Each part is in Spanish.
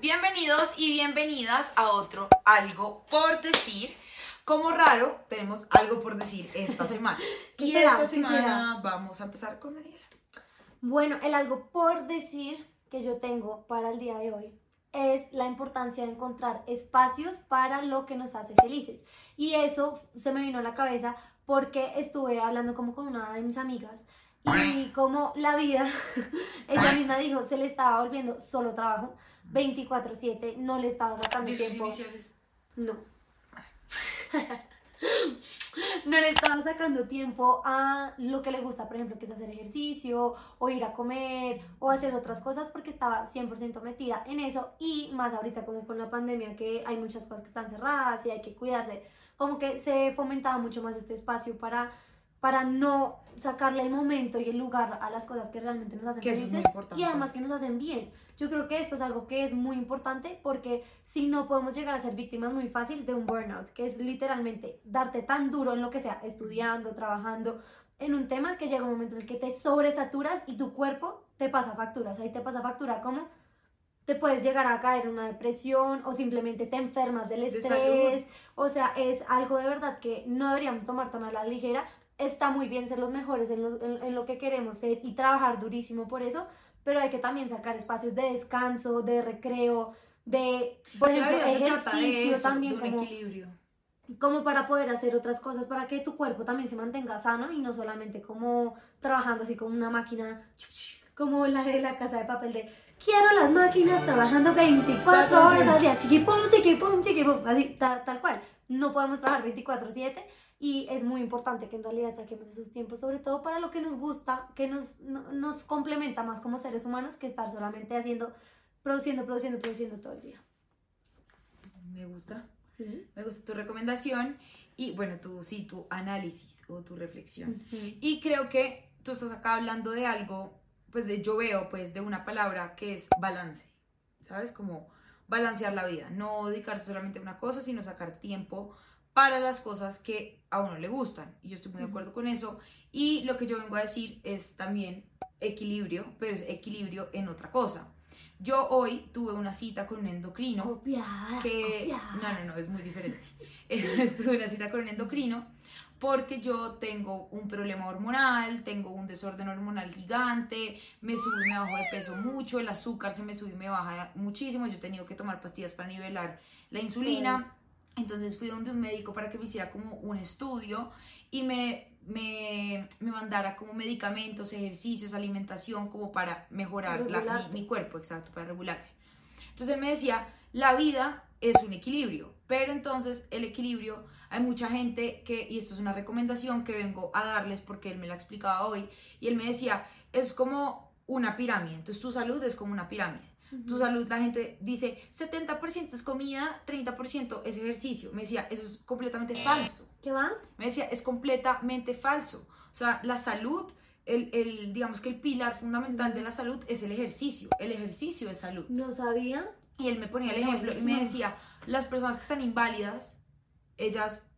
Bienvenidos y bienvenidas a otro Algo por Decir. Como raro, tenemos algo por decir esta semana. ¿Qué y será? esta ¿Qué semana vamos a empezar con Daniela. Bueno, el algo por decir que yo tengo para el día de hoy es la importancia de encontrar espacios para lo que nos hace felices. Y eso se me vino a la cabeza porque estuve hablando como con una de mis amigas y como la vida, ella misma dijo, se le estaba volviendo solo trabajo, 24/7, no le estaba sacando tiempo. iniciales. No. no le estaba sacando tiempo a lo que le gusta, por ejemplo, que es hacer ejercicio, o ir a comer, o hacer otras cosas, porque estaba 100% metida en eso. Y más ahorita, como con la pandemia, que hay muchas cosas que están cerradas y hay que cuidarse, como que se fomentaba mucho más este espacio para, para no sacarle el momento y el lugar a las cosas que realmente nos hacen Que felices y además que nos hacen bien. Yo creo que esto es algo que es muy importante porque si no podemos llegar a ser víctimas muy fácil de un burnout, que es literalmente darte tan duro en lo que sea, estudiando, trabajando, en un tema que llega un momento en el que te sobresaturas y tu cuerpo te pasa factura. O sea, y te pasa factura como te puedes llegar a caer en una depresión o simplemente te enfermas del De estrés. O sea, es algo de verdad que no deberíamos tomar tan a la ligera. Está muy bien ser los mejores en lo, en- en lo que queremos ser y trabajar durísimo por eso, pero hay que también sacar espacios de descanso, de recreo, de, por Es ejemplo, ejercicio eso, también, de un como, equilibrio. como para poder hacer otras cosas, para que tu cuerpo también se mantenga sano y no solamente como trabajando así como una máquina, como la de la casa de papel de quiero las máquinas trabajando 24 horas al día, chiquipum, chiquipum, chiquipum, así, tal, tal cual. No podemos trabajar 24/7 y es muy importante que en realidad saquemos esos tiempos, sobre todo para lo que nos gusta, que nos, no- nos complementa más como seres humanos que estar solamente haciendo, produciendo, produciendo, produciendo todo el día. Me gusta. ¿Sí? Me gusta tu recomendación y bueno, tu, sí, tu análisis o tu reflexión. Y creo que tú estás acá hablando de algo, pues de, yo veo pues de una palabra que es balance, ¿sabes? Como balancear la vida, no dedicarse solamente a una cosa, sino sacar tiempo para las cosas que a uno le gustan. Y yo estoy muy de acuerdo con eso. Y lo que yo vengo a decir es también equilibrio, pero es equilibrio en otra cosa. Yo hoy tuve una cita con un endocrino Copiada, que copiada. no, no, no, es muy diferente. Estuve en una cita con un endocrino porque yo tengo un problema hormonal, tengo un desorden hormonal gigante, me sube y me bajo de peso mucho, el azúcar se me sube y me baja muchísimo, yo he tenido que tomar pastillas para nivelar la insulina. Entonces fui donde un médico para que me hiciera como un estudio y me, me, me mandara como medicamentos, ejercicios, alimentación, como para mejorar la- mi cuerpo, exacto, para regularme. Entonces él me decía, la vida es un equilibrio, pero entonces el equilibrio, hay mucha gente que, y esto es una recomendación que vengo a darles porque él me la explicaba hoy, y él me decía, es como una pirámide, entonces tu salud es como una pirámide. Tu salud, la gente dice 70% es comida, 30% es ejercicio. Me decía, eso es completamente falso. ¿Qué va? Me decía, es completamente falso. O sea, la salud, el, el, digamos que el pilar fundamental de la salud es el ejercicio. El ejercicio es salud. No sabía. Y él me ponía el ejemplo y me decía, las personas que están inválidas, ellas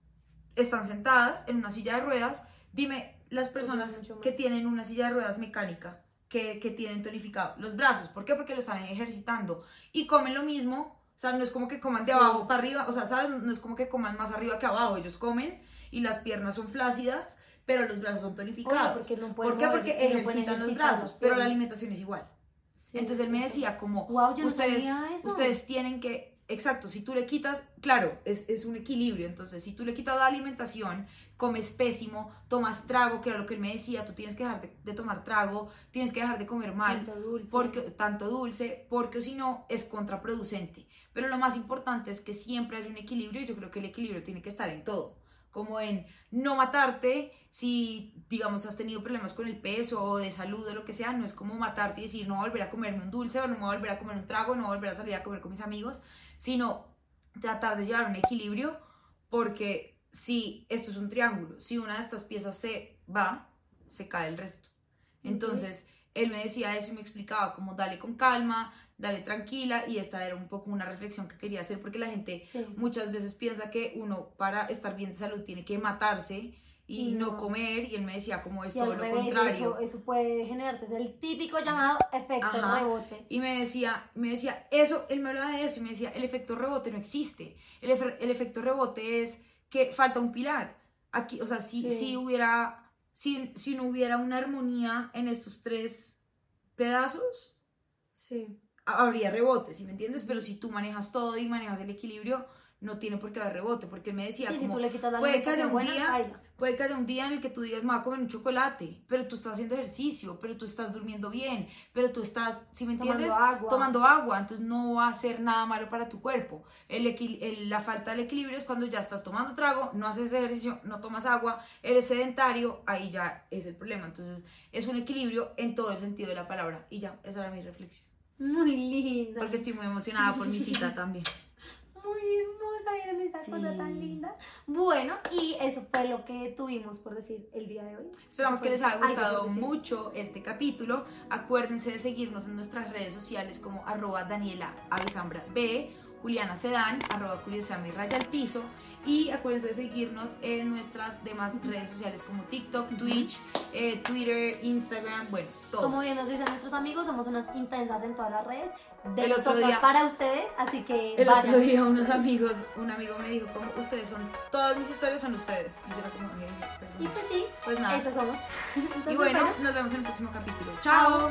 están sentadas en una silla de ruedas. Dime, las personas que tienen una silla de ruedas mecánica, que, que tienen tonificado los brazos. ¿Por qué? Porque lo están ejercitando y comen lo mismo. O sea, no es como que coman de Sí. abajo para arriba, o sea, ¿sabes? No es como que coman más arriba que abajo. Ellos comen y las piernas son flácidas, pero los brazos son tonificados. Porque no ¿Por qué? mover, Porque no ejercitan los brazos, pero la alimentación es igual. Sí, Entonces él me decía como, no ustedes, eso. ustedes tienen que, exacto, si tú le quitas, claro, es, es un equilibrio, entonces si tú le quitas la alimentación, comes pésimo, tomas trago, que era lo que él me decía, tú tienes que dejar de, de tomar trago, tienes que dejar de comer mal, Tanto dulce. porque tanto dulce, porque si no es contraproducente. Pero lo más importante es que siempre hay un equilibrio y yo creo que el equilibrio tiene que estar en todo, como en no matarte si digamos has tenido problemas con el peso o de salud o lo que sea, no es como matarte y decir no voy a volver a comerme un dulce o no me voy a volver a comer un trago, no voy a volver a salir a comer con mis amigos, sino tratar de llevar un equilibrio porque si esto es un triángulo, si una de estas piezas se va, se cae el resto. Entonces, él me decía eso y me explicaba como dale con calma, dale tranquila y esta era un poco una reflexión que quería hacer porque la gente Sí. muchas veces piensa que uno para estar bien de salud tiene que matarse y Y no. no. comer y él me decía como es todo lo revés, contrario. Eso, eso puede generarte, es el típico llamado efecto Ajá. rebote. Y me decía, me decía, eso, él me hablaba de eso y me decía, el efecto rebote no existe. El, efe- el efecto rebote es que falta un pilar. Aquí, o sea, si, Sí. si hubiera, si, si no hubiera una armonía en estos tres pedazos, Sí. Ha- habría rebote, ¿sí me entiendes? Pero si tú manejas todo y manejas el equilibrio, no tiene por qué haber rebote, porque él me decía Sí, si como, tú le quitas la puede que haya un buena, día, baila. puede que haya un día en el que tú digas, me voy a comer un chocolate, pero tú estás haciendo ejercicio, pero tú estás durmiendo bien, pero tú estás, ¿sí me Tomando entiendes? agua. Tomando agua, entonces no va a ser nada malo para tu cuerpo. El el- la falta del equilibrio es cuando ya estás tomando trago, no haces ejercicio, no tomas agua, eres sedentario, ahí ya es el problema. Entonces es un equilibrio en todo el sentido de la palabra. Y ya, esa era mi reflexión. Muy linda. Porque estoy muy emocionada por mi cita también. Muy hermosa, vieron esa Sí. cosa tan linda. Bueno, y eso fue lo que tuvimos por decir el día de hoy. Esperamos que les haya gustado mucho este capítulo. Acuérdense de seguirnos en nuestras redes sociales como arroba Daniela B, Juliana Sedán, arroba Curiosami Raya al Piso. Y acuérdense de seguirnos en nuestras demás redes sociales como TikTok, Twitch, eh, Twitter, Instagram, bueno, todo. Como bien nos dicen nuestros amigos, somos unas intensas en todas las redes de El otro día- para ustedes, así que El vayan. otro día unos amigos, un amigo me dijo como ustedes son, todas mis historias son ustedes. Y yo era como, "Eh, perdón". Y pues sí, Pues nada. eso somos. Entonces, Y bueno, nos vemos en el próximo capítulo. Chao.